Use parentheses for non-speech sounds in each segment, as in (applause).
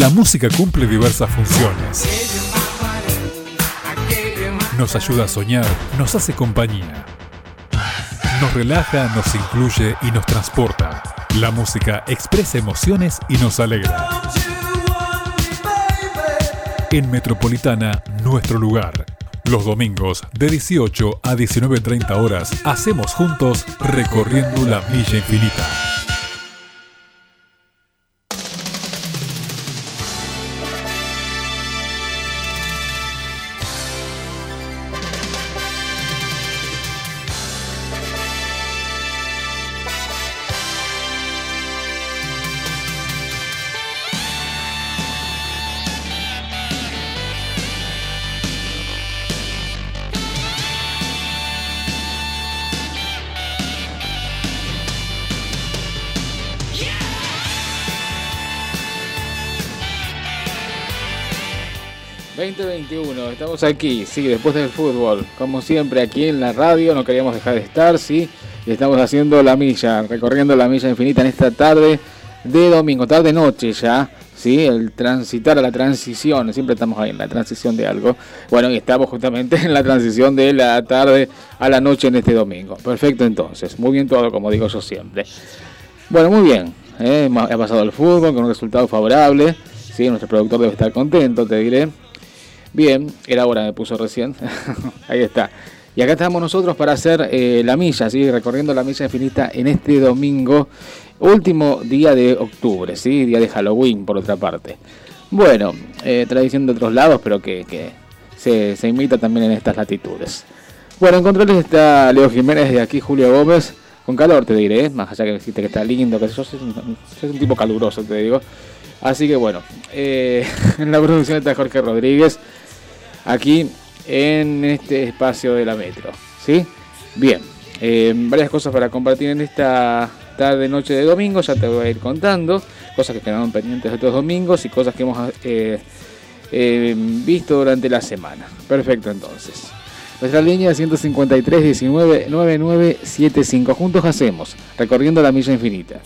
La música cumple diversas funciones. Nos ayuda a soñar, nos hace compañía. Nos relaja, nos incluye y nos transporta. La música expresa emociones y nos alegra. En Metropolitana, nuestro lugar. Los domingos de 18 a 19.30 horas hacemos juntos recorriendo la Villa Infinita. Aquí, sí, después del fútbol, como siempre aquí en la radio, no queríamos dejar de estar, sí, y estamos haciendo la milla, recorriendo la milla infinita en esta tarde de domingo, tarde noche ya, sí, el transitar a la transición, siempre estamos ahí en la transición de algo, bueno, y estamos justamente (laughs) en la transición de la tarde a la noche en este domingo, perfecto entonces, muy bien todo como digo yo siempre. Bueno, muy bien, ¿eh? ha pasado el fútbol con un resultado favorable, sí, nuestro productor debe estar contento, te diré. Bien, era hora, me puso recién. (laughs) Ahí está. Y acá estamos nosotros para hacer eh, la milla, ¿sí? recorriendo la milla infinita en este domingo, último día de octubre, ¿sí? día de Halloween por otra parte. Bueno, eh, tradición de otros lados, pero que, se, imita también en estas latitudes. Bueno, en controles está Leo Jiménez de aquí, Julio Gómez, con calor te diré, más allá que decirte que está lindo, que sos, es un tipo caluroso, te digo. Así que bueno, eh, (laughs) en la producción está Jorge Rodríguez aquí en este espacio de la metro. ¿Sí? Bien, eh, varias cosas para compartir en esta tarde, noche de domingo, ya te voy a ir contando, cosas que quedaron pendientes de estos domingos y cosas que hemos eh, eh, visto durante la semana. Perfecto, entonces. Nuestra línea de 153 19 9975. Juntos hacemos, recorriendo la milla infinita.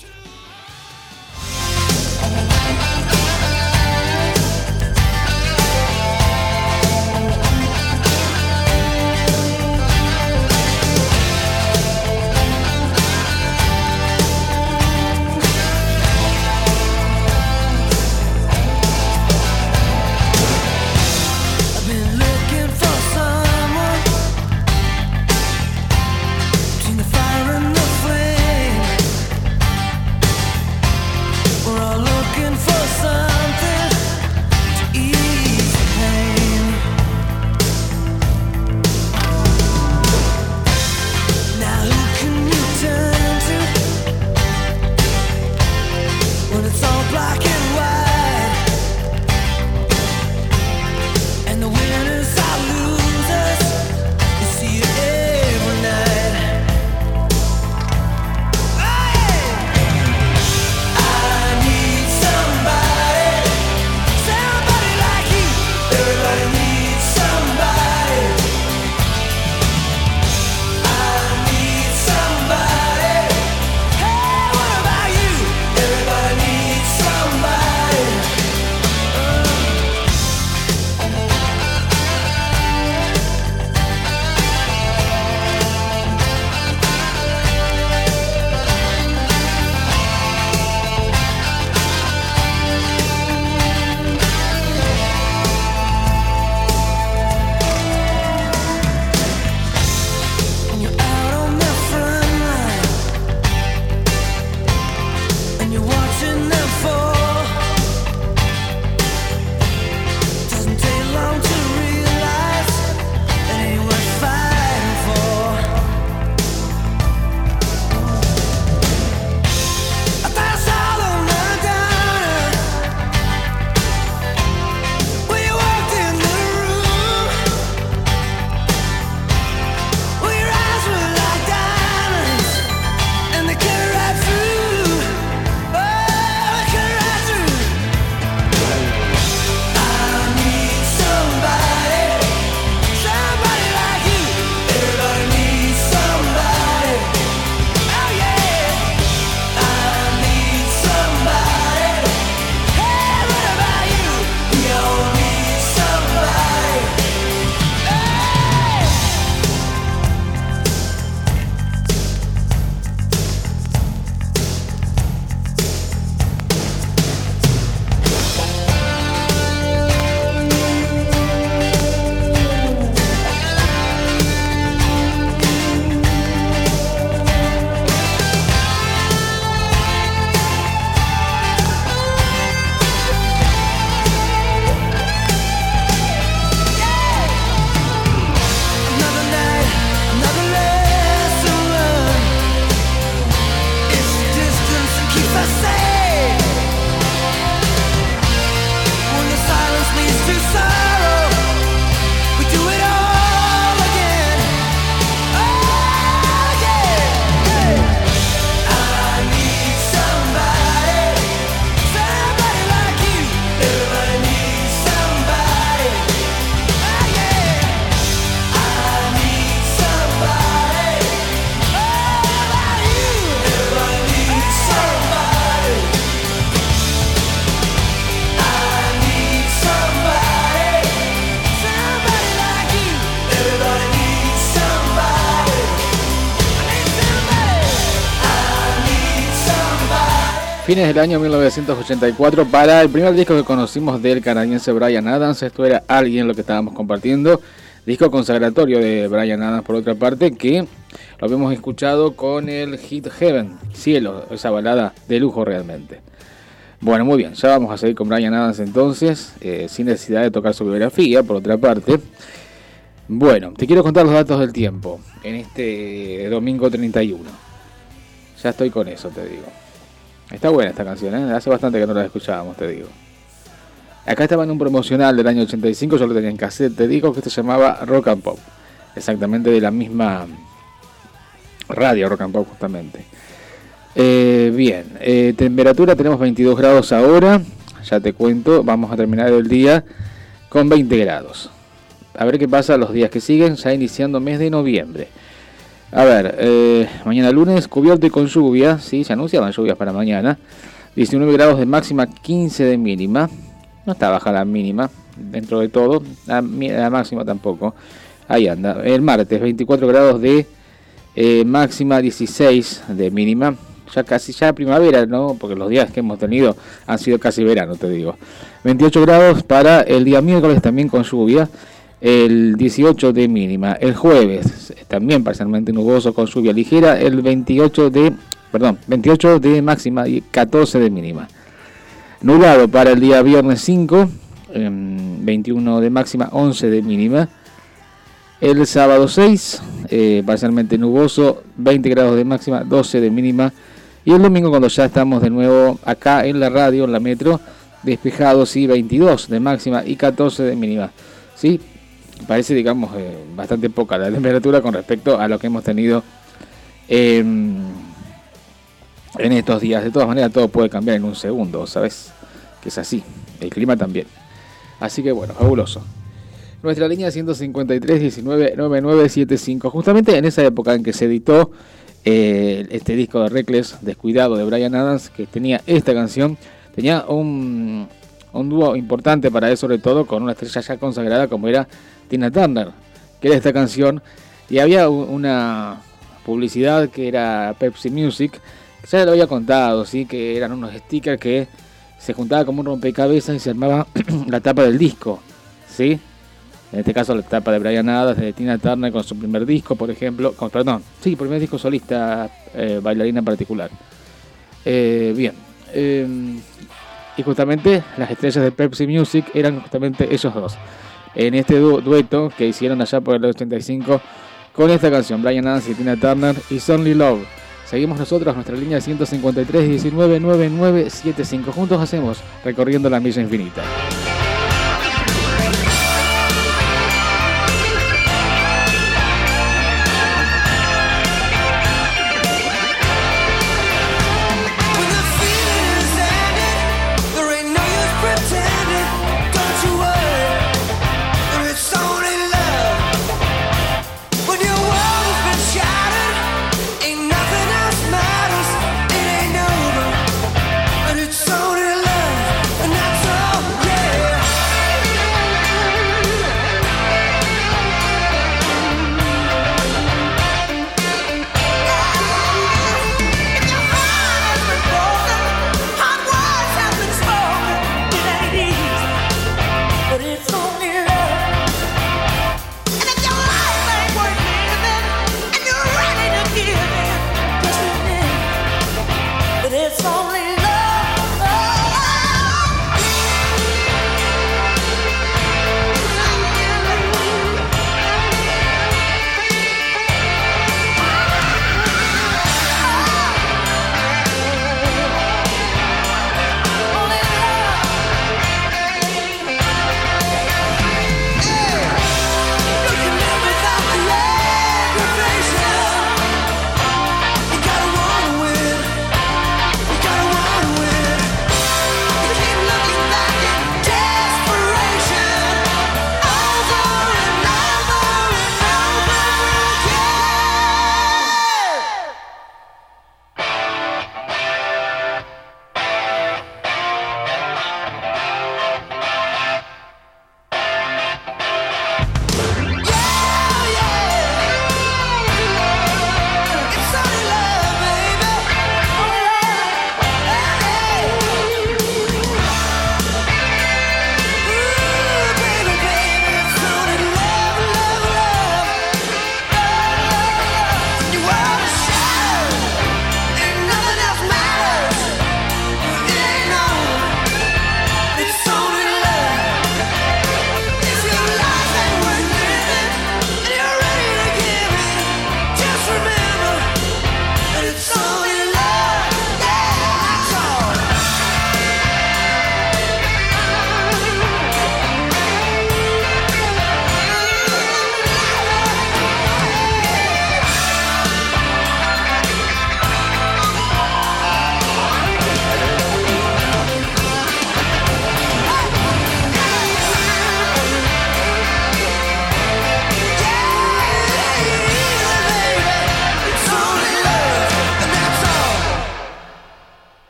Fines del año 1984 para el primer disco que conocimos del canadiense Brian Adams. Esto era Alguien lo que estábamos compartiendo. Disco consagratorio de Brian Adams por otra parte que lo habíamos escuchado con el hit Heaven, Cielo, esa balada de lujo realmente. Bueno, muy bien, ya vamos a seguir con Brian Adams entonces, eh, sin necesidad de tocar su biografía por otra parte. Bueno, te quiero contar los datos del tiempo en este domingo 31. Ya estoy con eso, te digo. Está buena esta canción, ¿eh? Hace bastante que no la escuchábamos, te digo. Acá estaba en un promocional del año 85, yo lo tenía en cassette, te digo que se llamaba Rock and Pop. Exactamente de la misma radio Rock and Pop, justamente. Eh, bien, eh, temperatura tenemos 22 grados ahora. Ya te cuento, vamos a terminar el día con 20 grados. A ver qué pasa los días que siguen, ya iniciando mes de noviembre. A ver, eh, mañana lunes cubierto y con lluvia, sí, se anunciaban lluvias para mañana. 19 grados de máxima, 15 de mínima. No está baja la mínima, dentro de todo. La, máxima tampoco. Ahí anda. El martes, 24 grados de eh, máxima, 16 de mínima. Ya casi ya primavera, ¿no? Porque los días que hemos tenido han sido casi verano, te digo. 28 grados para el día miércoles también con lluvia el 18 de mínima. El jueves también parcialmente nuboso con lluvia ligera, el 28 de, perdón, 28 de máxima y 14 de mínima. Nublado para el día viernes 5, 21 em, de máxima, 11 de mínima. El sábado 6, eh, parcialmente nuboso, 20 grados de máxima, 12 de mínima. Y el domingo cuando ya estamos de nuevo acá en la radio, en la metro, despejado, sí, 22 de máxima y 14 de mínima. ¿sí? Parece, digamos, eh, bastante poca la temperatura con respecto a lo que hemos tenido en estos días. De todas maneras, todo puede cambiar en un segundo, ¿sabes? Que es así. El clima también. Así que bueno, fabuloso. Nuestra línea 153 9975. Justamente en esa época en que se editó eh, este disco de Reckless, Descuidado de Brian Adams, que tenía esta canción, tenía un, un dúo importante para él, sobre todo con una estrella ya consagrada como era Tina Turner, que era esta canción, y había una publicidad que era Pepsi Music, que ya lo había contado, ¿sí? que eran unos stickers que se juntaba como un rompecabezas y se armaba (clears throat) la tapa del disco, ¿sí? En este caso la tapa de Brian Adams, de Tina Turner con su primer disco, por ejemplo, con, perdón, sí, primer disco solista, eh, bailarina en particular. Eh, bien, em, y justamente las estrellas de Pepsi Music eran justamente esos dos en este dueto que hicieron allá por el 85 con esta canción, Brian Adams y Tina Turner y Only Love. Seguimos nosotros nuestra línea 153 19 9975. Juntos hacemos recorriendo la milla infinita.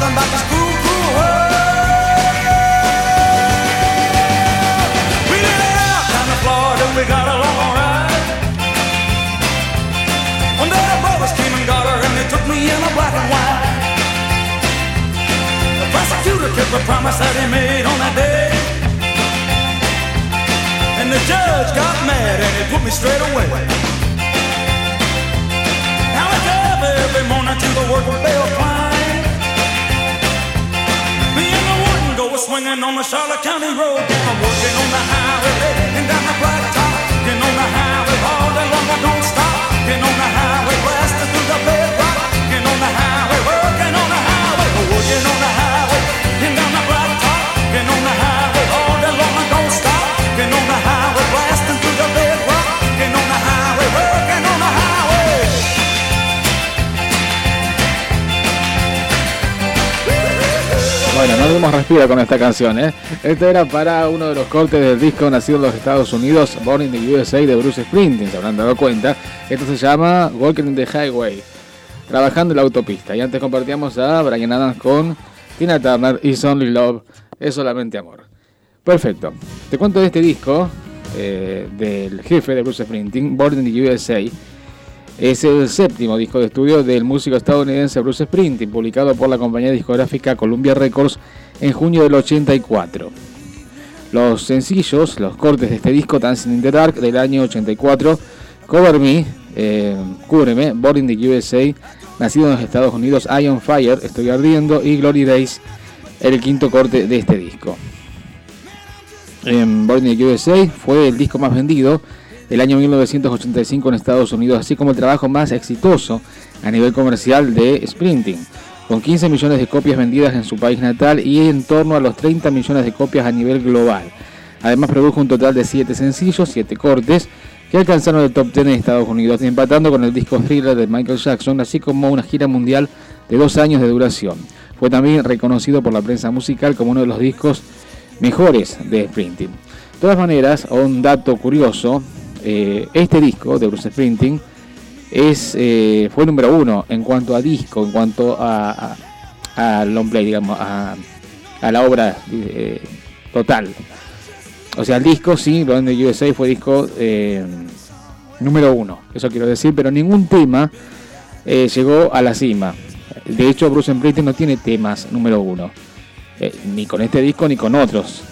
nothing but this fool, fool world. Oh. We did it out down in Florida, we got a long ride. One day the brothers came and got her, and they took me in a black and white. The prosecutor kept the promise that he made on that day. And the judge got mad and he put me straight away. Now I drive every morning to the work where they'll. swinging on the Charlotte County Road. I'm working on the highway and down the blacktop. Getting on the highway all day long, I don't stop. Getting on the highway blasting through the bedrock. Getting on the highway, working on the highway, working on the highway. Respira con esta canción, ¿eh? Este era para uno de los cortes del disco nacido en los Estados Unidos, Born in the USA de Bruce Springsteen, se habrán dado cuenta. Esto se llama Walking in the Highway, trabajando en la autopista. Y antes compartíamos a Brian Adams con Tina Turner y Only Love, es solamente amor. Perfecto. Te cuento de este disco eh, del jefe de Bruce Springsteen, Born in the USA es el séptimo disco de estudio del músico estadounidense Bruce Springsteen, publicado por la compañía discográfica Columbia Records en junio del 84. Los sencillos, los cortes de este disco, Dancing in the Dark del año 84, Cover Me, eh, Cúbreme, Born in the USA, nacido en los Estados Unidos, I on Fire, Estoy Ardiendo y Glory Days, el quinto corte de este disco. En Born in the USA fue el disco más vendido el año 1985 en Estados Unidos, así como el trabajo más exitoso a nivel comercial de Sprinting, con 15 millones de copias vendidas en su país natal y en torno a los 30 millones de copias a nivel global. Además produjo un total de 7 sencillos, 7 cortes, que alcanzaron el top 10 en Estados Unidos, empatando con el disco Thriller de Michael Jackson, así como una gira mundial de dos años de duración. Fue también reconocido por la prensa musical como uno de los discos mejores de Sprinting. De todas maneras, un dato curioso eh, este disco de Bruce Springsteen es, eh, fue número uno en cuanto a disco, en cuanto a, a, long play, digamos, a, la obra eh, total. O sea, el disco, sí, Lo de USA fue disco número uno, eso quiero decir, pero ningún tema llegó a la cima. De hecho, Bruce Springsteen no tiene temas número uno, ni con este disco ni con otros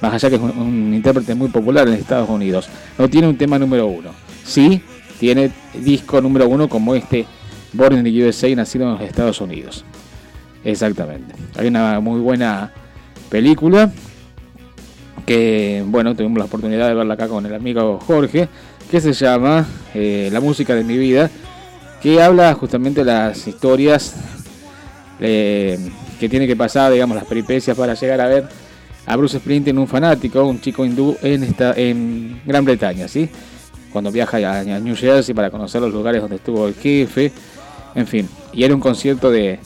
más allá que es un, intérprete muy popular en Estados Unidos, no tiene un tema número uno. Sí, tiene disco número uno como este, Born in the USA, nacido en los Estados Unidos. Exactamente. Hay una muy buena película que, bueno, tuvimos la oportunidad de verla acá con el amigo Jorge, que se llama eh, La música de mi vida, que habla justamente de las historias eh, que tiene que pasar, digamos, las peripecias para llegar a ver a Bruce Springsteen, un fanático, un chico hindú en, esta, en Gran Bretaña, ¿sí? Cuando viaja a, New Jersey para conocer los lugares donde estuvo el jefe, en fin, y era un concierto de,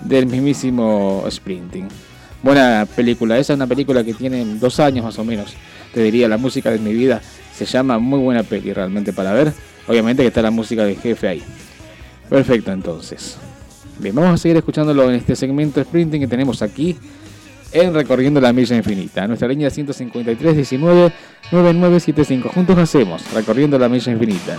del mismísimo Springsteen. Buena película, esa es una película que tiene dos años más o menos, te diría, la música de mi vida, se llama muy buena peli realmente para ver, obviamente que está la música del jefe ahí. Perfecto entonces. Bien, vamos a seguir escuchándolo en este segmento sprinting que tenemos aquí en Recorriendo la Milla Infinita. Nuestra línea 153 19 9975. Juntos hacemos Recorriendo la Milla Infinita.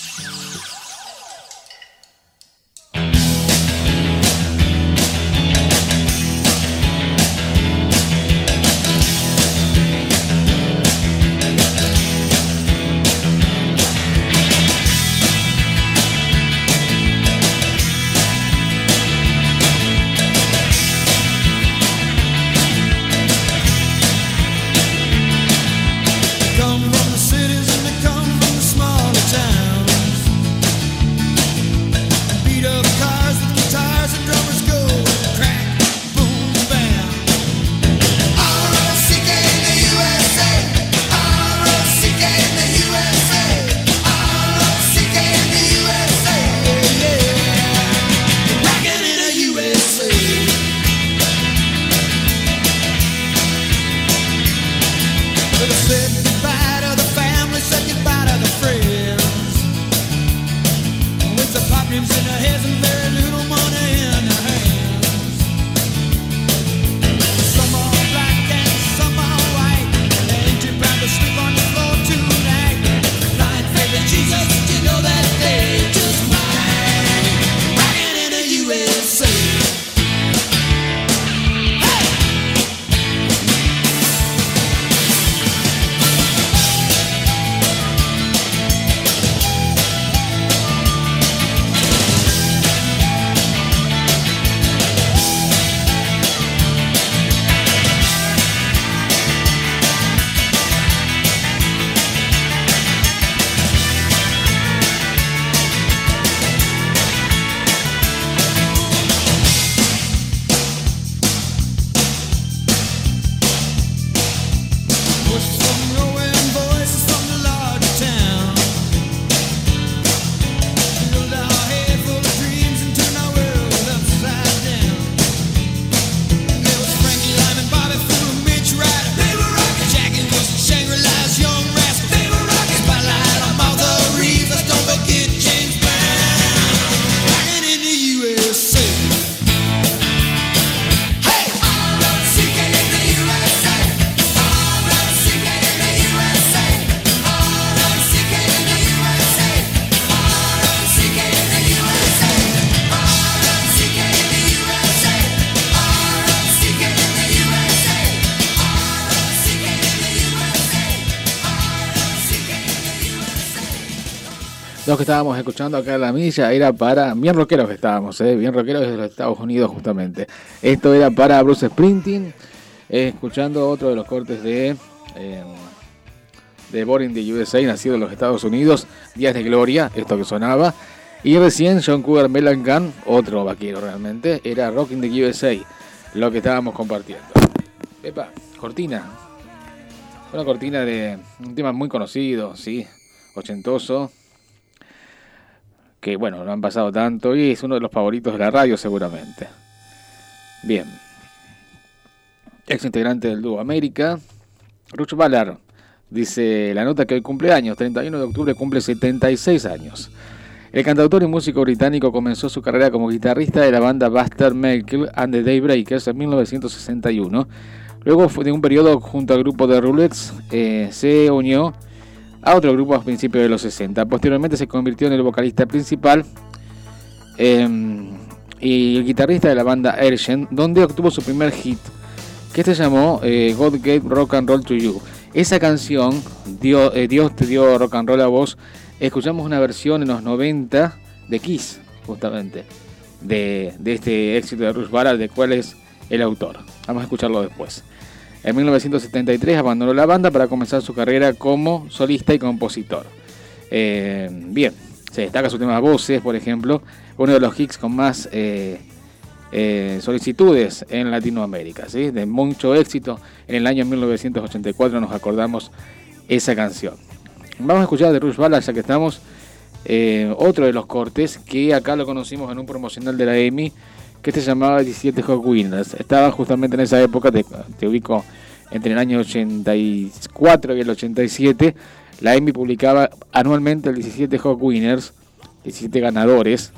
Estábamos escuchando acá en la milla era para. Bien rockeros que estábamos, ¿eh? bien rockeros desde los Estados Unidos, justamente. Esto era para Bruce Sprinting, escuchando otro de los cortes de. Eh, de Boring de USA, nacido en los Estados Unidos, Días de Gloria, esto que sonaba. Y recién John Cougar Mellencamp, otro vaquero realmente, era Rocking the USA, lo que estábamos compartiendo. Epa, cortina. Una cortina de un tema muy conocido, sí, ochentoso, que bueno, no han pasado tanto y es uno de los favoritos de la radio seguramente. Bien. Ex integrante del dúo América, Ruch Ballard, dice la nota que hoy cumpleaños, 31 de octubre cumple 76 años. El cantautor y músico británico comenzó su carrera como guitarrista de la banda Buster Michael and the Daybreakers en 1961. Luego de un periodo junto al grupo de Roulettes, eh, se unió a otro grupo a principios de los 60. Posteriormente se convirtió en el vocalista principal em, y el guitarrista de la banda Ergen, donde obtuvo su primer hit, que se llamó eh, God Gave Rock and Roll to You. Esa canción, eh, Dios, te dio rock and roll a vos, escuchamos una versión en los 90 de Kiss, justamente, de, este éxito de Rush Ballard, de cuál es el autor. Vamos a escucharlo después. En 1973 abandonó la banda para comenzar su carrera como solista y compositor. Eh, bien, se destaca su tema Voces, por ejemplo, uno de los hits con más eh, eh, solicitudes en Latinoamérica, ¿sí? de mucho éxito. En el año 1984 nos acordamos esa canción. Vamos a escuchar de Rush Ballard, ya que estamos. otro de los cortes que acá lo conocimos en un promocional de la EMI que se llamaba 17 Hot Winners. Estaba justamente en esa época, te, ubico entre el año 84 y el 87. La EMI publicaba anualmente el 17 Hot Winners, 17 ganadores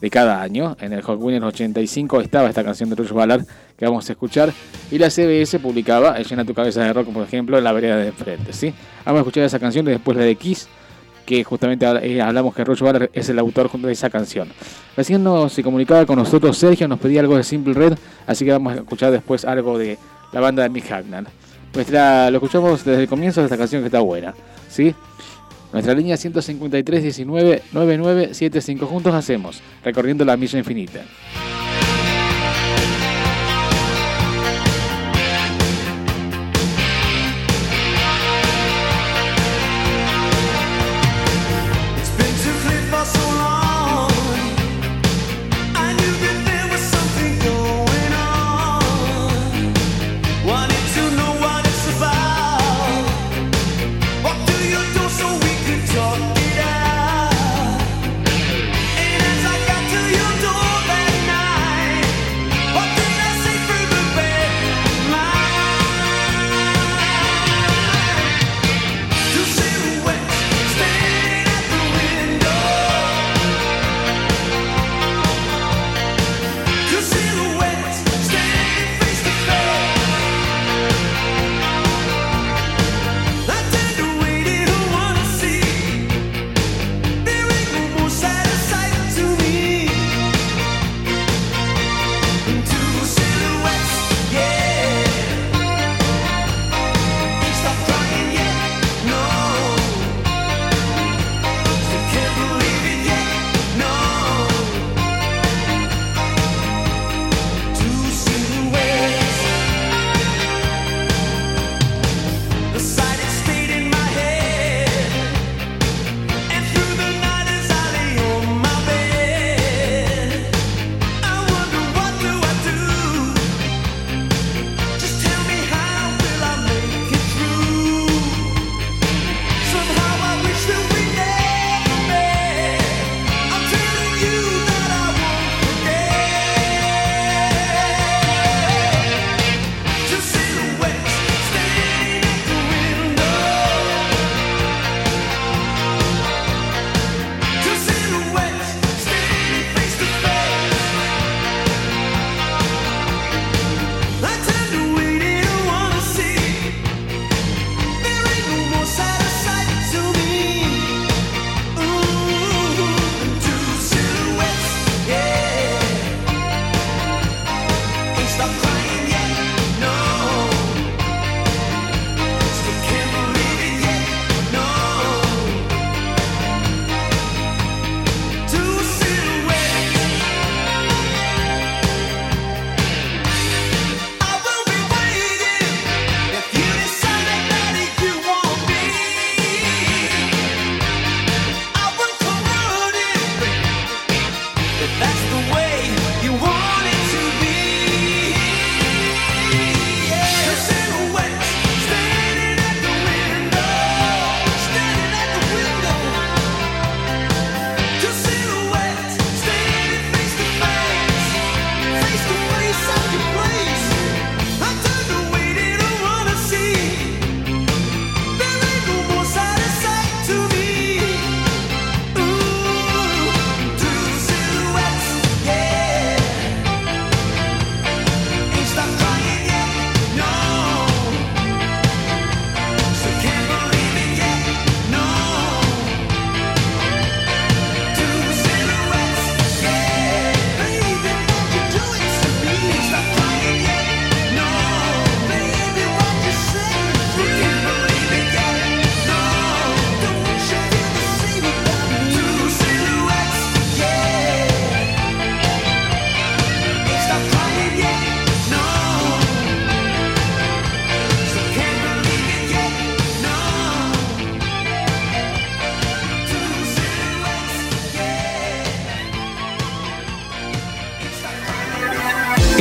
de cada año. En el Hot Winners 85 estaba esta canción de Rush Ballard que vamos a escuchar. Y la CBS publicaba Llena tu cabeza de rock, por ejemplo, en la vereda de enfrente. ¿sí? Vamos a escuchar esa canción y después la de Kiss que justamente eh, hablamos que Rush Ballard es el autor de esa canción. Recién nos se comunicaba con nosotros Sergio, nos pedía algo de Simple Red, así que vamos a escuchar después algo de la banda de Mick Hagner. Nuestra, lo escuchamos desde el comienzo de esta canción que está buena, ¿sí? Nuestra línea 153 19 99 75 juntos hacemos, recorriendo la milla infinita.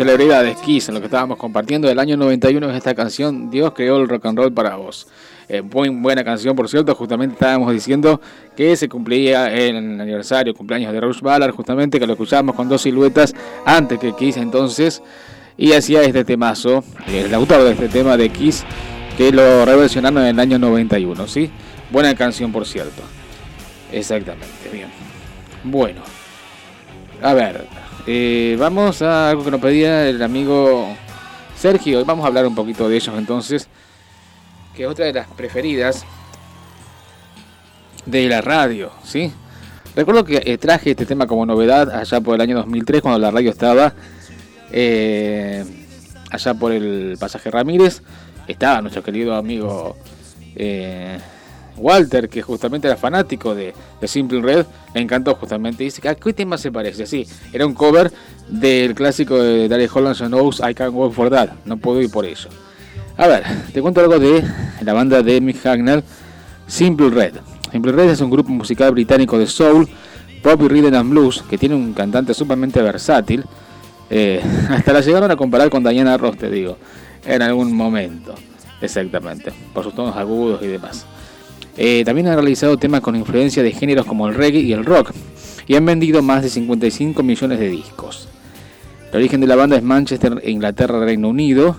Celebridades, Kiss, en lo que estábamos compartiendo del año 91 es esta canción, Dios creó el rock and roll para vos. Eh, muy buena canción, por cierto, justamente estábamos diciendo que se cumplía el aniversario, cumpleaños de Rush Ballard, justamente que lo escuchábamos con dos siluetas antes que Kiss entonces, y hacía este temazo, el autor de este tema de Kiss, que lo reversionaron en el año 91, ¿sí? Buena canción, por cierto. Exactamente, bien. Bueno, a ver, eh, vamos a algo que nos pedía el amigo Sergio. Vamos a hablar un poquito de ellos entonces. Que es otra de las preferidas de la radio, ¿sí? Recuerdo que eh, traje este tema como novedad allá por el año 2003 cuando la radio estaba eh, allá por el pasaje Ramírez. Estaba nuestro querido amigo Walter, que justamente era fanático de, Simple Red, le encantó justamente. Dice, ¿a qué tema se parece? Sí, era un cover del clásico de Dale Holland Knows I Can't Walk For That. No puedo ir por eso. A ver, te cuento algo de la banda de Mick Hagner, Simple Red. Simple Red es un grupo musical británico de soul, pop y rhythm and blues que tiene un cantante sumamente versátil. Eh, (laughs) hasta la llegaron a comparar con Diana Ross, te digo, en algún momento. Exactamente, por sus tonos agudos y demás. Eh, también han realizado temas con influencia de géneros como el reggae y el rock y han vendido más de 55 millones de discos. El origen de la banda es Manchester, Inglaterra, Reino Unido,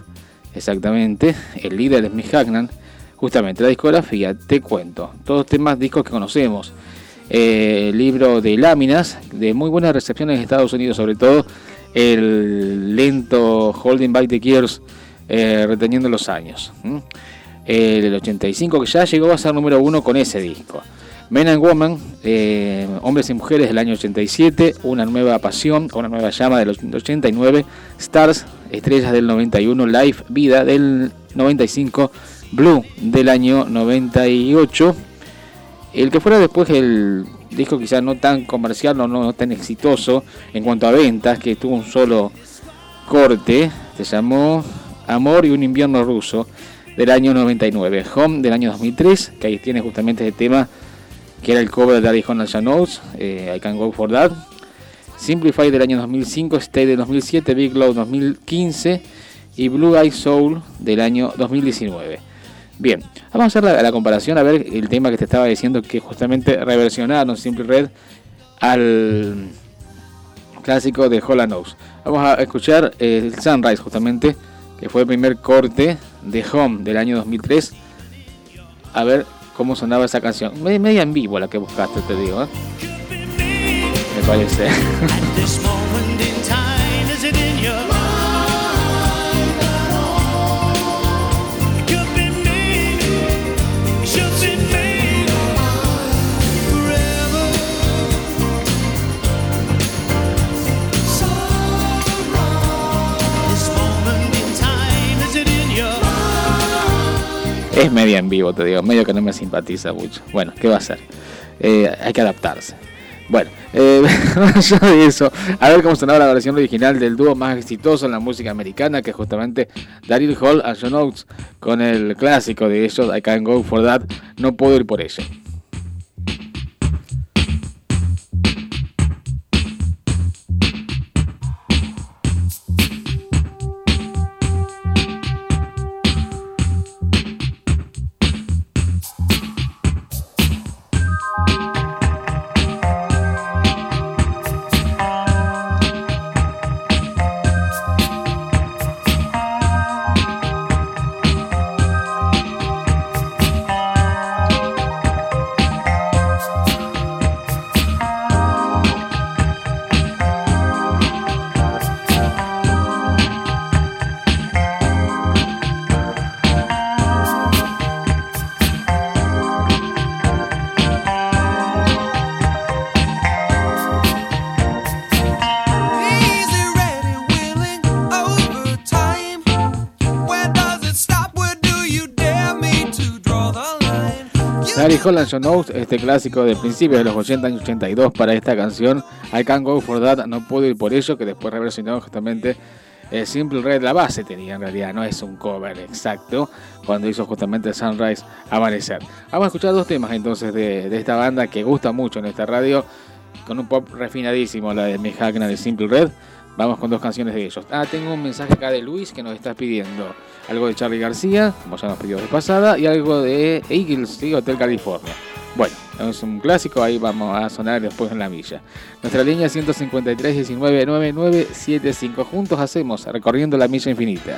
exactamente. El líder es Mick Hagnan. Justamente la discografía, te cuento, todos temas, discos que conocemos. Eh, libro de láminas, de muy buena recepción en Estados Unidos, sobre todo el lento Holding by the Gears, eh, reteniendo los años. El 85 que ya llegó a ser número uno con ese disco. Men and Woman, eh, Hombres y Mujeres del año 87, Una Nueva Pasión, Una Nueva Llama del 89, Stars, Estrellas del 91, Life, Vida del 95, Blue del año 98. El que fuera después el disco quizás no tan comercial, no, no tan exitoso en cuanto a ventas, que tuvo un solo corte, se llamó Amor y un invierno ruso del año 99, Home del año 2003, que ahí tiene justamente ese tema que era el cover de Daddy Honda Notes, eh, I Can Go For That. Simplify del año 2005, Stay del 2007, Big Low 2015 y Blue Eye Soul del año 2019. Bien, vamos a hacer la, comparación, a ver el tema que te estaba diciendo que justamente reversionaron Simple Red al clásico de Holland Nose. Vamos a escuchar el Sunrise justamente, que fue el primer corte de Home del año 2003. A ver cómo sonaba esa canción. Media en vivo la que buscaste, te digo. ¿eh? Me parece. Es media en vivo, te digo, medio que no me simpatiza mucho. Bueno, ¿qué va a ser? Eh, hay que adaptarse. Bueno, eh, (laughs) de eso, a ver cómo sonaba la versión original del dúo más exitoso en la música americana, que es justamente Daryl Hall and John Oates, con el clásico de ellos, I Can't Go For That, no puedo ir por ello. Holland John Oates, este clásico de principios de los 80 años 82 para esta canción I Can't Go For That, no puedo ir por ello, que después reversionó justamente el Simple Red, la base tenía en realidad, no es un cover exacto, cuando hizo justamente Sunrise Amanecer. Vamos a escuchar dos temas entonces de, esta banda que gusta mucho en esta radio, con un pop refinadísimo, la de Mi Hackna de Simple Red. Vamos con dos canciones de ellos. Ah, tengo un mensaje acá de Luis que nos está pidiendo algo de Charlie García, como ya nos pidió de pasada, y algo de Eagles y Hotel California. Bueno, es un clásico, ahí vamos a sonar después en la milla. Nuestra línea 153 19 9975. Juntos hacemos recorriendo la milla infinita.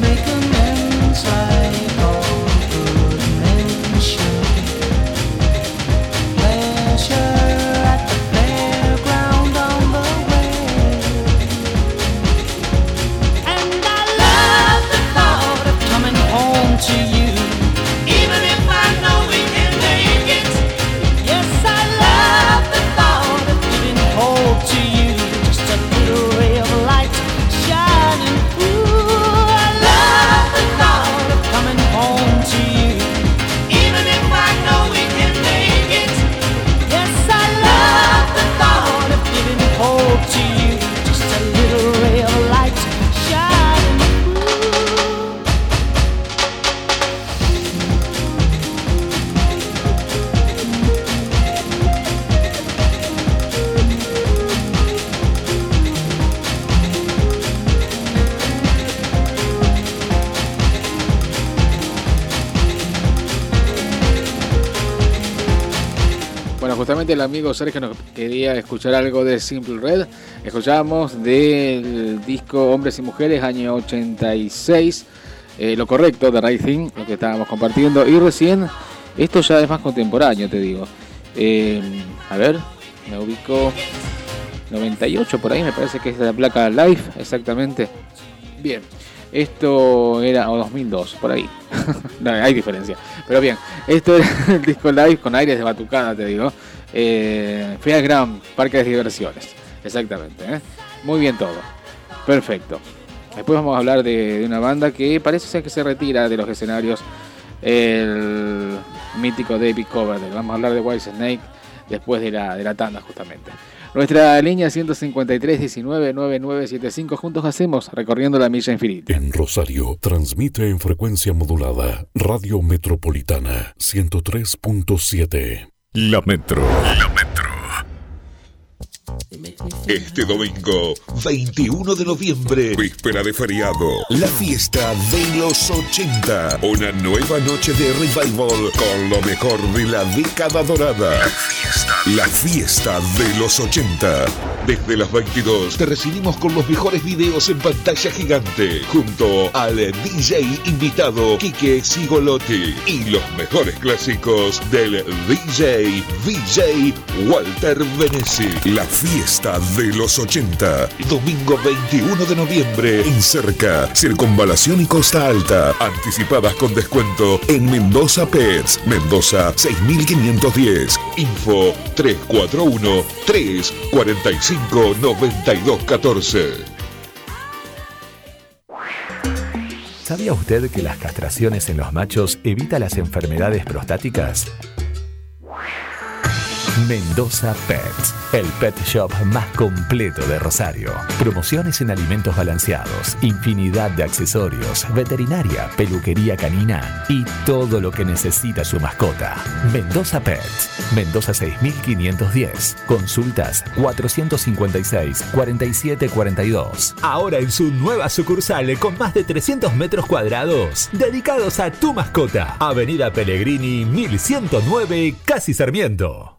El amigo Sergio nos quería escuchar algo de Simple Red. Escuchamos del disco Hombres y Mujeres, año 86. Eh, lo correcto de Rising, lo que estábamos compartiendo. Y recién, esto ya es más contemporáneo, te digo. Eh, a ver, me ubico 98 por ahí, me parece que es la placa Live, exactamente. Bien, esto era o 2002, por ahí. (laughs) no, hay diferencia. Pero bien, esto era el disco live con aires de batucada, te digo. Eh, Fairground, parque de diversiones. Exactamente. ¿eh? Muy bien todo. Perfecto. Después vamos a hablar de, una banda que parece ser que se retira de los escenarios. El mítico David Coverdale. Vamos a hablar de White Snake después de la, de la tanda justamente. Nuestra línea 153 19 9975 juntos hacemos recorriendo la milla infinita. En Rosario transmite en frecuencia modulada Radio Metropolitana 103.7. La Metro. La Metro. Este domingo, 21 de noviembre, víspera de feriado, la fiesta de los 80. Una nueva noche de revival con lo mejor de la década dorada. La fiesta de los 80. Desde las 22 te recibimos con los mejores videos en pantalla gigante, junto al DJ invitado Quique Sigolotti y los mejores clásicos del DJ VJ Walter Venesi. La de los 80. Domingo 21 de noviembre en Cerca, Circunvalación y Costa Alta. Anticipadas con descuento en Mendoza Pets. Mendoza 6510. Info 341 345 9214. ¿Sabía usted que las castraciones en los machos evita las enfermedades prostáticas? Mendoza Pets, el pet shop más completo de Rosario. Promociones en alimentos balanceados, infinidad de accesorios, veterinaria, peluquería canina y todo lo que necesita su mascota. Mendoza Pets, Mendoza 6510. Consultas 456 4742. Ahora en su nueva sucursal con más de 300 metros cuadrados dedicados a tu mascota. Avenida Pellegrini 1109, Casi Sarmiento.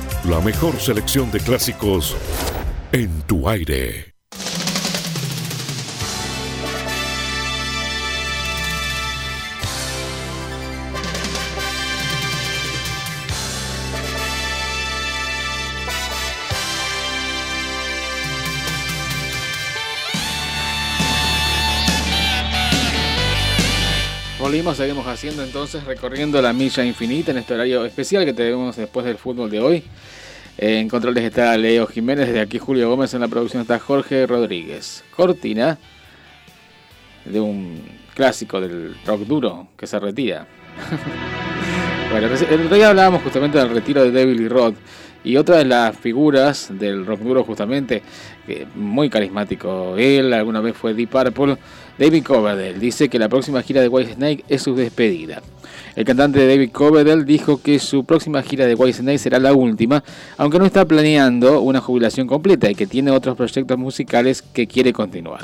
La mejor selección de clásicos en tu aire. Seguimos haciendo entonces recorriendo la milla infinita en este horario especial que tenemos después del fútbol de hoy. En controles está Leo Jiménez, desde aquí Julio Gómez, en la producción está Jorge Rodríguez. Cortina de un clásico del rock duro que se retira. (laughs) bueno, el otro día hablábamos justamente del retiro de Devil y Rod. Y otra de las figuras del rock duro justamente, muy carismático, él alguna vez fue Deep Purple, David Coverdale, dice que la próxima gira de Whitesnake es su despedida. El cantante David Coverdale dijo que su próxima gira de Whitesnake será la última, aunque no está planeando una jubilación completa y que tiene otros proyectos musicales que quiere continuar.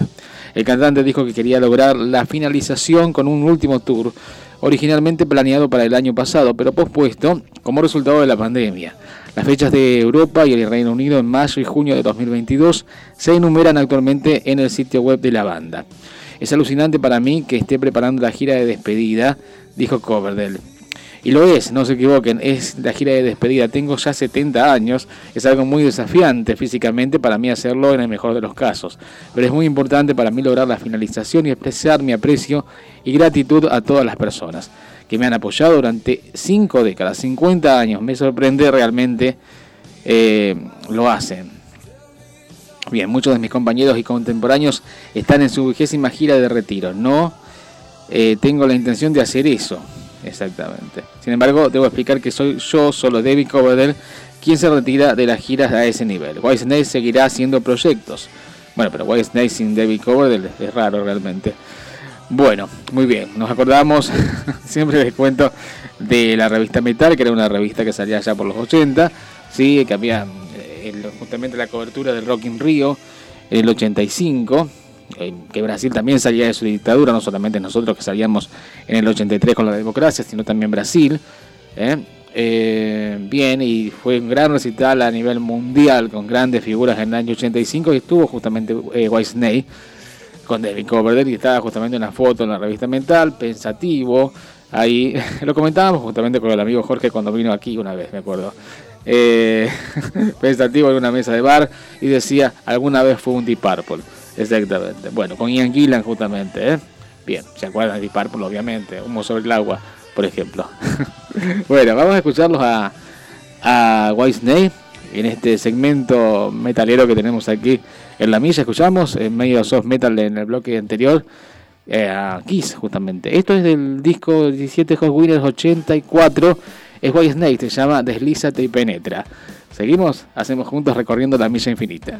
El cantante dijo que quería lograr la finalización con un último tour, originalmente planeado para el año pasado, pero pospuesto como resultado de la pandemia. Las fechas de Europa y el Reino Unido en mayo y junio de 2022 se enumeran actualmente en el sitio web de la banda. Es alucinante para mí que esté preparando la gira de despedida, dijo Coverdale. Y lo es, no se equivoquen, es la gira de despedida. Tengo ya 70 años, es algo muy desafiante físicamente para mí hacerlo en el mejor de los casos. Pero es muy importante para mí lograr la finalización y expresar mi aprecio y gratitud a todas las personas que me han apoyado durante cinco décadas, 50 años. Me sorprende realmente eh, lo hacen. Bien, muchos de mis compañeros y contemporáneos están en su vigésima gira de retiro. No eh, tengo la intención de hacer eso. Exactamente. Sin embargo, debo explicar que soy yo, solo David Coverdale, quien se retira de las giras a ese nivel. Whitesnake seguirá haciendo proyectos. Bueno, pero Whitesnake sin David Coverdale es raro realmente. Bueno, muy bien, nos acordamos, (laughs) siempre les cuento, de la revista Metal, que era una revista que salía ya por los 80, ¿sí? que había eh, justamente la cobertura del Rock in Rio, el 85, eh, que Brasil también salía de su dictadura, no solamente nosotros que salíamos en el 83 con la democracia, sino también Brasil. ¿eh? bien, y fue un gran recital a nivel mundial con grandes figuras en el año 85 y estuvo justamente eh, Whitesnake con David Coverdale y estaba justamente en la foto en la revista Mental, pensativo. Ahí (laughs) lo comentábamos justamente con el amigo Jorge cuando vino aquí una vez, me acuerdo. Eh, (laughs) pensativo en una mesa de bar y decía, alguna vez fue un Deep Purple. Exactamente. Bueno, con Ian Gillan justamente. ¿eh? Bien, ¿se acuerdan de Deep Purple? Obviamente. Humo sobre el agua, por ejemplo. (laughs) bueno, vamos a escucharlos a, a White en este segmento metalero que tenemos aquí en la milla escuchamos en medio soft metal en el bloque anterior eh, a Kiss justamente. Esto es del disco 17 Hot Winners 84. Es White Snake, se llama Deslízate y Penetra. Seguimos, hacemos juntos recorriendo la milla infinita.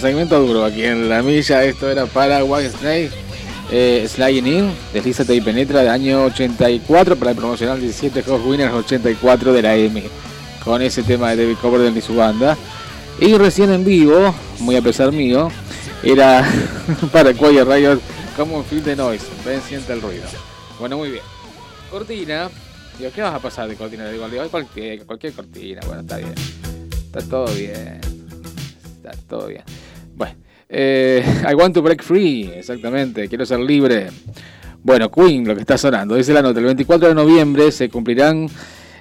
Segmento duro aquí en la milla. Esto era para White Snake. Eh, Sliding In, Deslízate y Penetra del año 84 para el promocional 17 Hot Winners 84 de la M. Con ese tema de David Coverdale y su banda. Y recién en vivo, muy a pesar mío, era para Quiet Riot como un film de noise. Ven, siente el ruido. Bueno, muy bien. Cortina. Digo, ¿qué vas a pasar de cortina? Digo, digo cualquier, cualquier cortina. Bueno, está bien. Está todo bien. Está todo bien. Eh, (laughs) I want to break free, exactamente, quiero ser libre. Bueno, Queen, lo que está sonando, dice la nota, el 24 de noviembre se cumplirán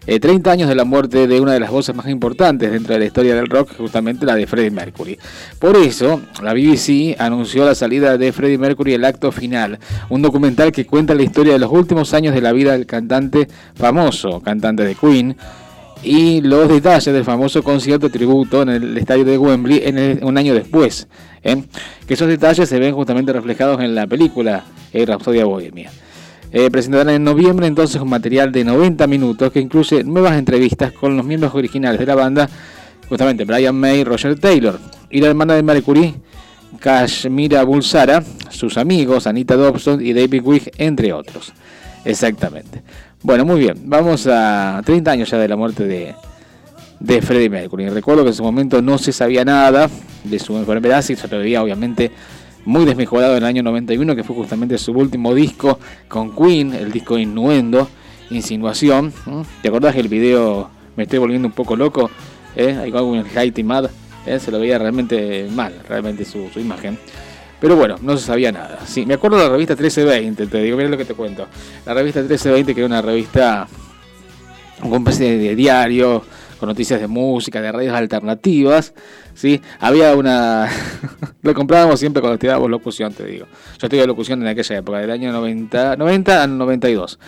30 eh, años de la muerte de una de las voces más importantes dentro de la historia del rock, justamente la de Freddie Mercury. Por eso, la BBC anunció la salida de Freddie Mercury el acto final, un documental que cuenta la historia de los últimos años de la vida del cantante famoso, cantante de Queen, y los detalles del famoso concierto tributo en el estadio de Wembley en un año después. ¿eh? Que esos detalles se ven justamente reflejados en la película eh, Rhapsodia Bohemia. Eh, presentarán en noviembre entonces un material de 90 minutos que incluye nuevas entrevistas con los miembros originales de la banda, justamente Brian May Roger Taylor, y la hermana de Mercury, Kashmira Bulsara, sus amigos Anita Dobson y David Wigg, entre otros. Exactamente. Bueno, muy bien, vamos a 30 años ya de la muerte de, de Freddie Mercury. Recuerdo que en su momento no se sabía nada de su enfermedad, se veía obviamente muy desmejorado en el año 91, que fue justamente su último disco con Queen, el disco Innuendo, Insinuación. ¿Te acordás que el video me estoy volviendo un poco loco? ¿Eh? Hay algo en Mad, ¿eh? se lo veía realmente mal, realmente su imagen. Pero bueno, no se sabía nada. Sí, me acuerdo de la revista 1320, te digo, mira lo que te cuento. La revista 1320, que era una revista con especie de diario, con noticias de música, de radios alternativas, ¿sí? Había una... (laughs) lo comprábamos siempre cuando estudiábamos locución, te digo. Yo estudié locución en aquella época, del año 90, 90 al 92,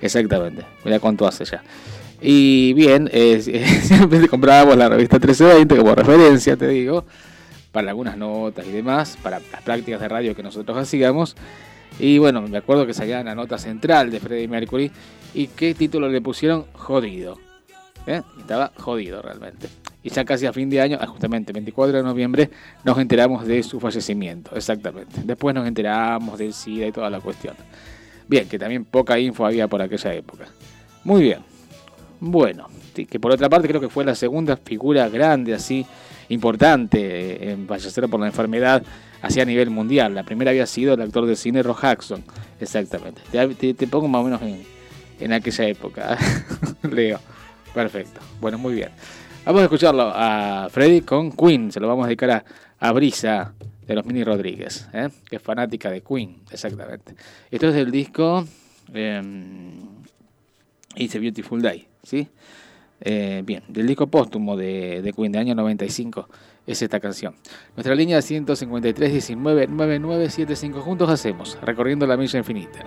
exactamente. Mira cuánto hace ya. Y bien, eh, (laughs) siempre comprábamos la revista 1320 como referencia, te digo para algunas notas y demás, para las prácticas de radio que nosotros hacíamos. Y bueno, me acuerdo que salía la nota central de Freddie Mercury y qué título le pusieron jodido. ¿eh? Estaba jodido realmente. Y ya casi a fin de año, ah, justamente 24 de noviembre, nos enteramos de su fallecimiento, exactamente. Después nos enteramos del SIDA y toda la cuestión. Bien, que también poca info había por aquella época. Muy bien. Bueno, que por otra parte creo que fue la segunda figura grande así importante en fallecer por la enfermedad hacia a nivel mundial. La primera había sido el actor de cine Rock Jackson, exactamente. Te, pongo más o menos en, aquella época, (laughs) Leo. Perfecto. Bueno, muy bien. Vamos a escucharlo a Freddy con Queen. Se lo vamos a dedicar a, a Brisa de los Mini Rodríguez, ¿eh? que es fanática de Queen, exactamente. Esto es del disco eh, It's a Beautiful Day, ¿sí? Eh, bien, del disco póstumo de, de Queen de año 95 es esta canción. Nuestra línea 153 19 9975 juntos hacemos, recorriendo la milla infinita.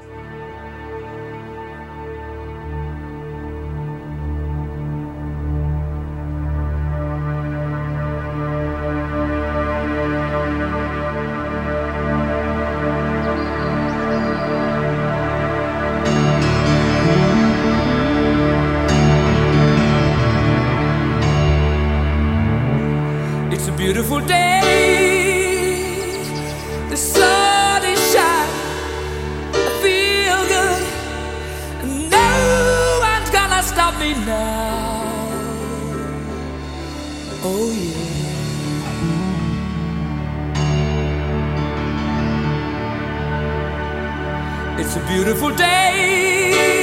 It's a beautiful day.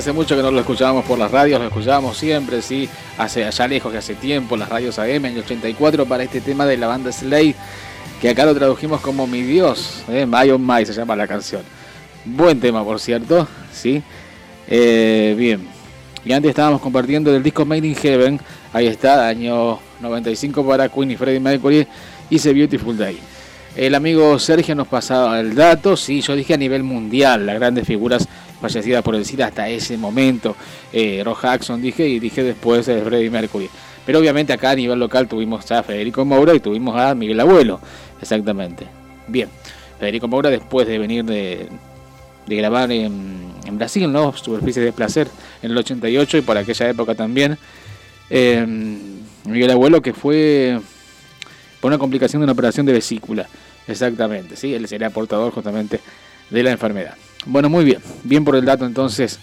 Hace mucho que no lo escuchábamos por las radios, lo escuchábamos siempre, sí, hace allá lejos que hace tiempo, las radios AM en el 84 para este tema de la banda Slade, que acá lo tradujimos como Mi Dios, eh, My se llama la canción. Buen tema, por cierto, sí. Eh, bien. Y antes estábamos compartiendo el disco Made in Heaven, ahí está, año 95 para Queen y Freddie Mercury, Hice Beautiful Day. El amigo Sergio nos pasaba el dato, sí, yo dije a nivel mundial, las grandes figuras fallecida por el SIDA hasta ese momento. Eh, dije y dije después de Freddie Mercury. Pero obviamente acá a nivel local tuvimos a Federico Moura y tuvimos a Miguel Abuelo. Exactamente. Bien. Federico Moura después de venir de, grabar en, Brasil, ¿no? Superficie de Placer en el 88 y por aquella época también. Eh, Miguel Abuelo que fue por una complicación de una operación de vesícula. Exactamente, ¿sí? Él sería portador justamente de la enfermedad. Bueno, muy bien. Bien por el dato entonces,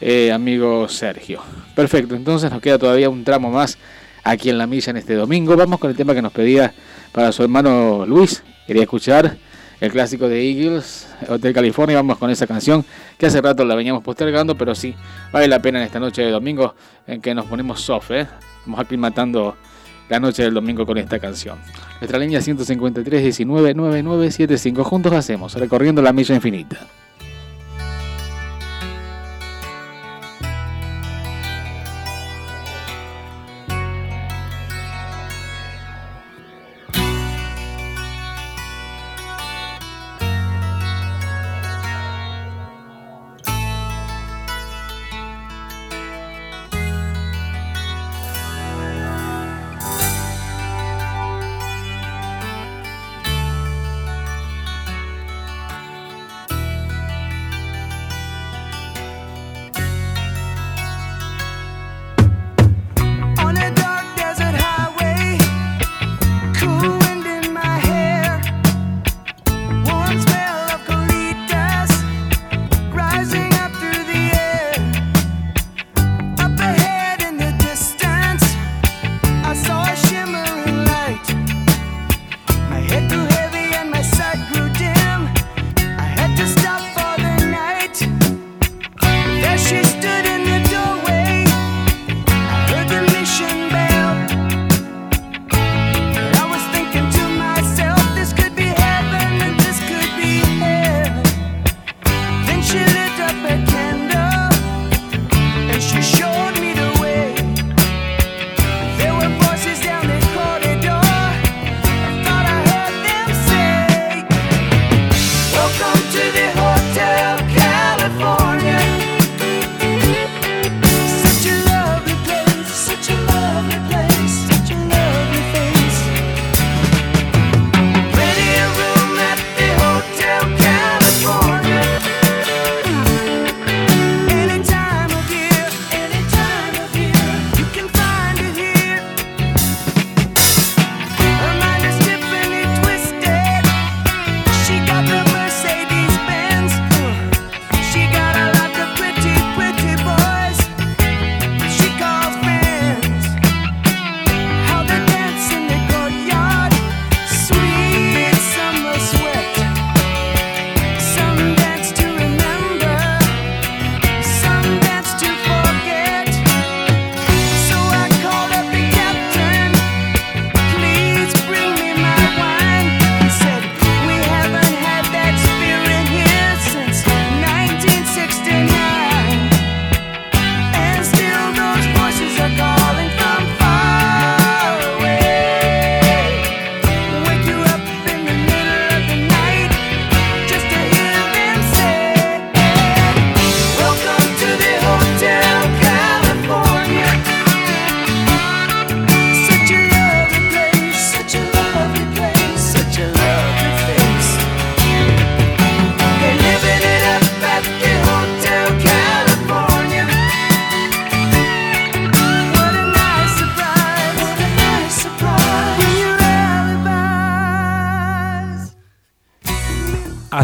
eh, amigo Sergio. Perfecto, entonces nos queda todavía un tramo más aquí en la milla en este domingo. Vamos con el tema que nos pedía para su hermano Luis. Quería escuchar el clásico de Eagles, Hotel California. Vamos con esa canción que hace rato la veníamos postergando, pero sí, vale la pena en esta noche de domingo en que nos ponemos soft, ¿eh? Vamos aclimatando la noche del domingo con esta canción. Nuestra línea 153 19 9975. Juntos hacemos, recorriendo la milla infinita.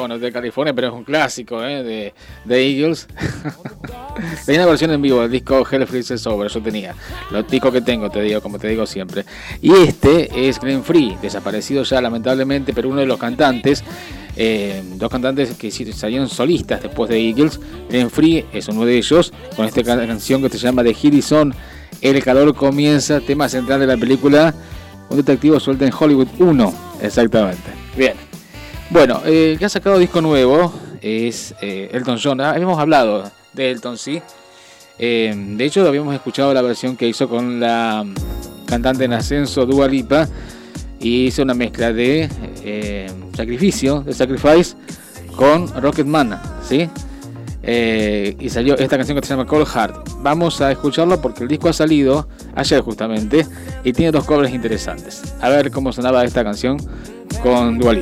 Medio bajón de California, pero es un clásico ¿eh? de, de, Eagles. (laughs) tenía una versión en vivo del disco Hell Freezes Over, yo tenía. Lo tico que tengo, te digo, como te digo siempre. Y este es Glenn Free, desaparecido ya lamentablemente, pero uno de los cantantes. Eh, dos cantantes que salieron solistas después de Eagles. Glenn Free es uno de ellos, con esta canción que se llama The Son El calor comienza, tema central de la película. Un detective suelta en Hollywood 1, exactamente. Bien. Bueno, el que ha sacado disco nuevo es eh, Elton John. Ah, habíamos hablado de Elton, sí. Eh, de hecho, habíamos escuchado la versión que hizo con la cantante en ascenso Dua Lipa y hizo una mezcla de eh, Sacrificio, de Sacrifice, con Rocketman, ¿sí? y salió esta canción que se llama Cold Heart. Vamos a escucharlo porque el disco ha salido ayer justamente y tiene dos covers interesantes. A ver cómo sonaba esta canción con Dua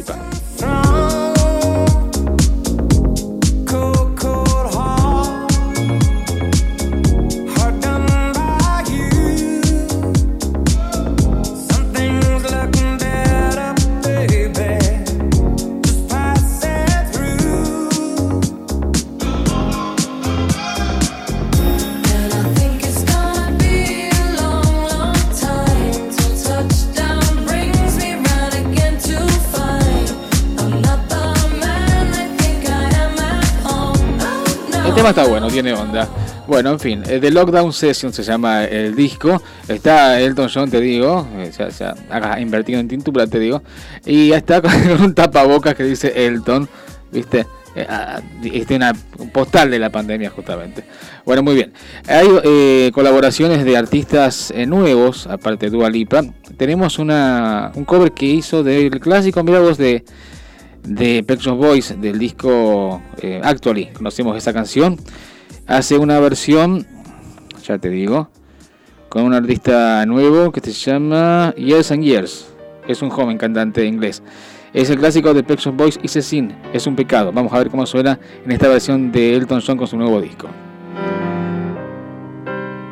está bueno, tiene onda. Bueno, en fin, The Lockdown Session se llama el disco. Está Elton John, te digo, ya, ya ha invertido en tintura, te digo. Y está con (laughs) un tapabocas que dice Elton, ¿viste? Este una postal de la pandemia justamente. Bueno, muy bien. Hay eh, colaboraciones de artistas eh, nuevos, aparte de Dua Lipa. Tenemos una, un cover que hizo del clásico, mira vos, de, de Pet Boys, del disco Actually. Conocemos esa canción. Hace una versión, ya te digo, con un artista nuevo que se llama Years and Years. Es un joven cantante inglés. Es el clásico de Pet Boys y Sin. Es un pecado. Vamos a ver cómo suena en esta versión de Elton John con su nuevo disco.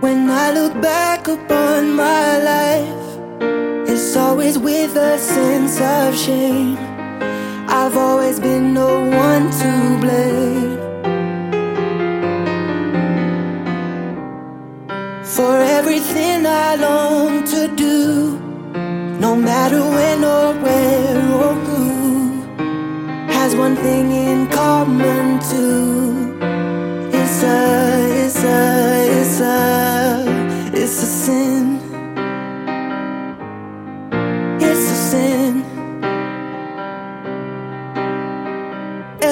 When I look back upon my life, it's always with a sense of. I've always been the one to blame. For everything I long to do, no matter when or where or who, has one thing in common too. It's a, it's a, it's a, it's a sin.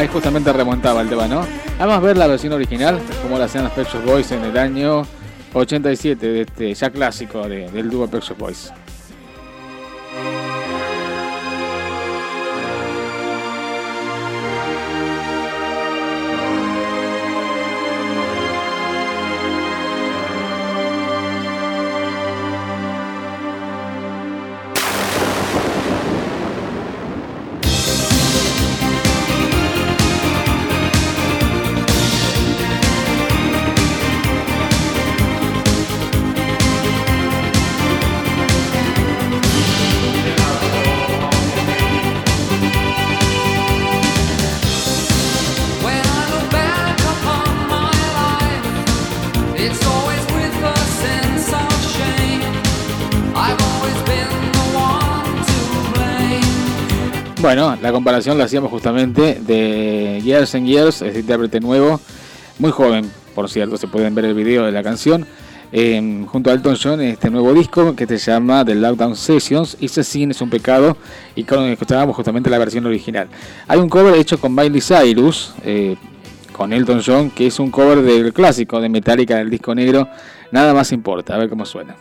Ahí justamente remontaba el tema, ¿no? Vamos a ver la versión original, como la hacían los Pet Boys en el año 87, de este ya clásico de- del dúo Pet Boys. Bueno, la comparación la hacíamos justamente de Years and Years, es intérprete nuevo, muy joven, por cierto, se pueden ver el video de la canción, eh, junto a Elton John en este nuevo disco que se llama The Lockdown Sessions, y Sin es un pecado, y con, escuchábamos justamente la versión original. Hay un cover hecho con Miley Cyrus, eh, con Elton John, que es un cover del clásico de Metallica del disco negro, nada más importa, a ver cómo suena.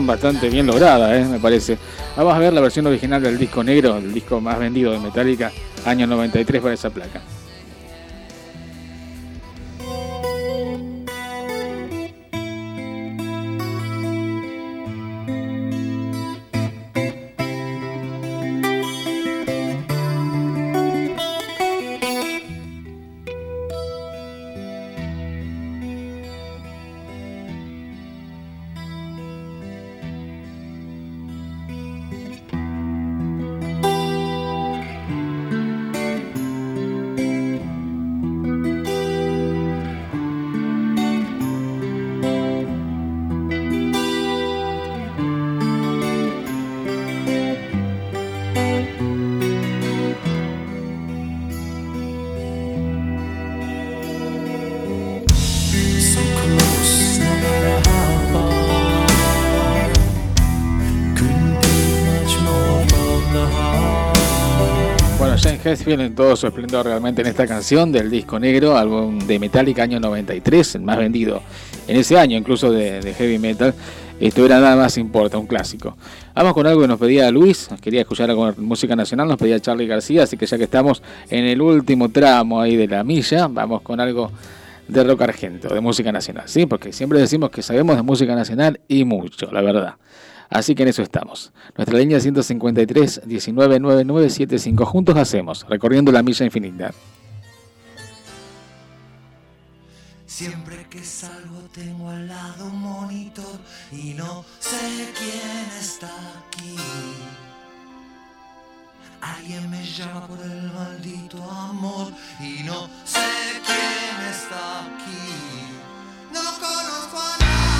Versión bastante bien lograda, ¿eh? me parece. Vamos a ver la versión original del disco negro, el disco más vendido de Metallica, año 93 para esa placa. Hetfield en todo su esplendor realmente en esta canción del disco negro, álbum de Metallica año 93, el más vendido en ese año incluso de, heavy metal. Esto era nada más importa, un clásico. Vamos con algo que nos pedía Luis, quería escuchar algo de música nacional, nos pedía Charlie García, así que ya que estamos en el último tramo ahí de la milla, vamos con algo de rock argento, de música nacional, ¿sí? Porque siempre decimos que sabemos de música nacional y mucho, la verdad. Así que en eso estamos. Nuestra línea 153 199975. Juntos hacemos, recorriendo la milla infinita. Siempre que salgo tengo al lado un monitor y no sé quién está aquí. Alguien me llama por el maldito amor y no sé quién está aquí. No conozco a nadie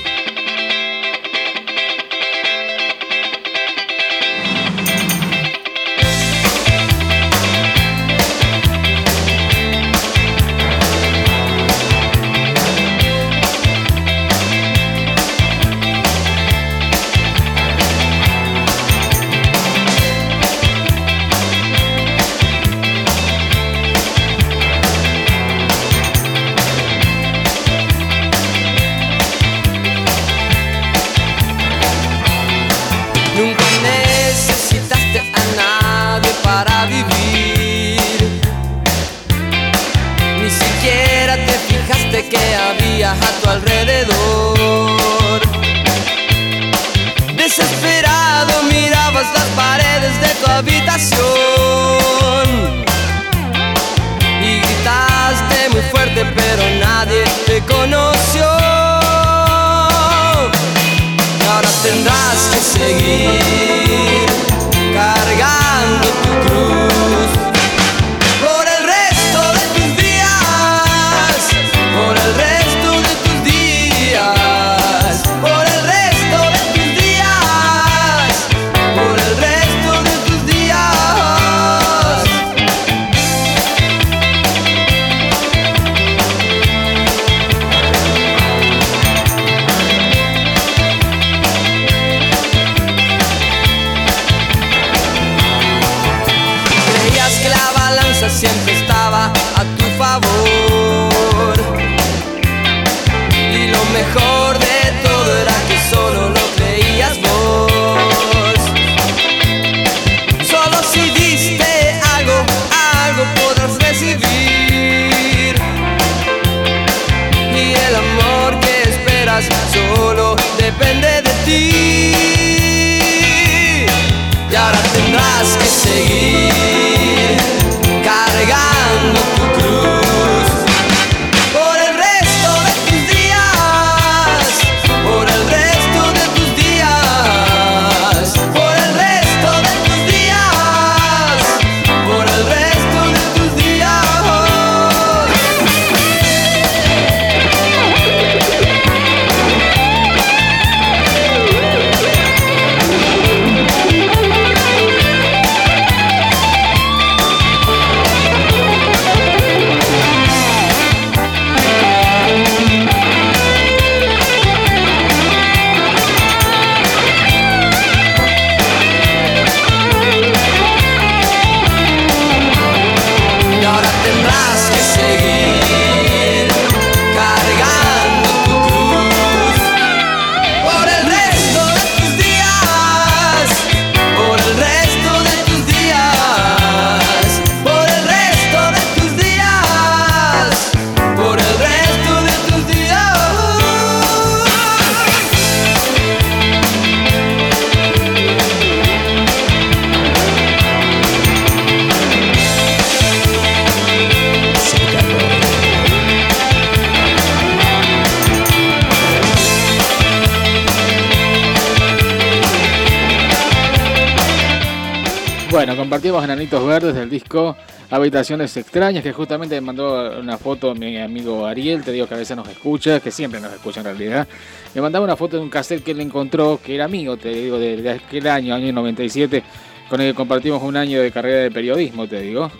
Verdes del disco Habitaciones Extrañas, que justamente me mandó una foto mi amigo Ariel, te digo que a veces nos escucha, que siempre nos escucha en realidad. Me mandaba una foto de un cassette que él encontró, que era mío, te digo, de, de aquel año, año 97, con el que compartimos un año de carrera de periodismo, te digo.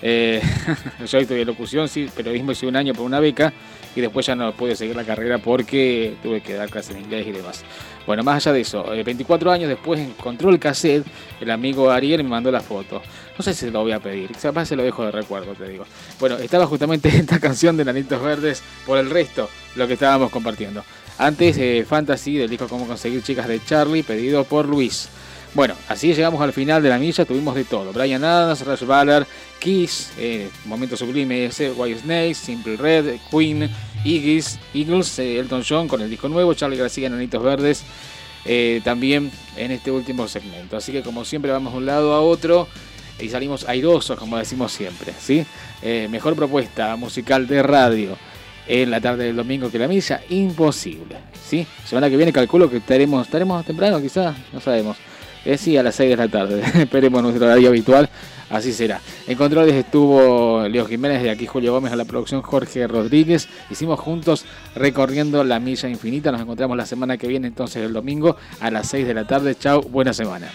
Eh, (laughs) yo estudié locución, sí, periodismo hice un año por una beca y después ya no pude seguir la carrera porque tuve que dar clases de inglés y demás. Bueno, más allá de eso, eh, 24 años después encontró el cassette, el amigo Ariel me mandó la foto. No sé si lo voy a pedir, capaz se lo dejo de recuerdo, te digo. Bueno, estaba justamente (laughs) esta canción de Nanitos Verdes por el resto, lo que estábamos compartiendo. Antes, eh, Fantasy del disco Cómo conseguir chicas de Charlie, pedido por Luis. Bueno, así llegamos al final de la milla, tuvimos de todo. Brian Adams, Rush Ballard, Kiss, eh, Momento Sublime, ese, White Snake, Simple Red, Queen, Eagles, Eagles eh, Elton John con el disco nuevo, Charlie García, Nanitos Verdes, eh, también en este último segmento. Así que como siempre vamos de un lado a otro y salimos airosos, como decimos siempre. ¿sí? Eh, mejor propuesta musical de radio en la tarde del domingo que la milla, imposible. ¿sí? Semana que viene calculo que estaremos, estaremos temprano quizás, no sabemos. Eh, sí, a las 6 de la tarde. (laughs) Esperemos nuestro horario habitual. Así será. En controles estuvo Leo Jiménez, de aquí Julio Gómez a la producción Jorge Rodríguez. Hicimos juntos recorriendo la milla infinita. Nos encontramos la semana que viene, entonces el domingo a las 6 de la tarde. Chao, buena semana.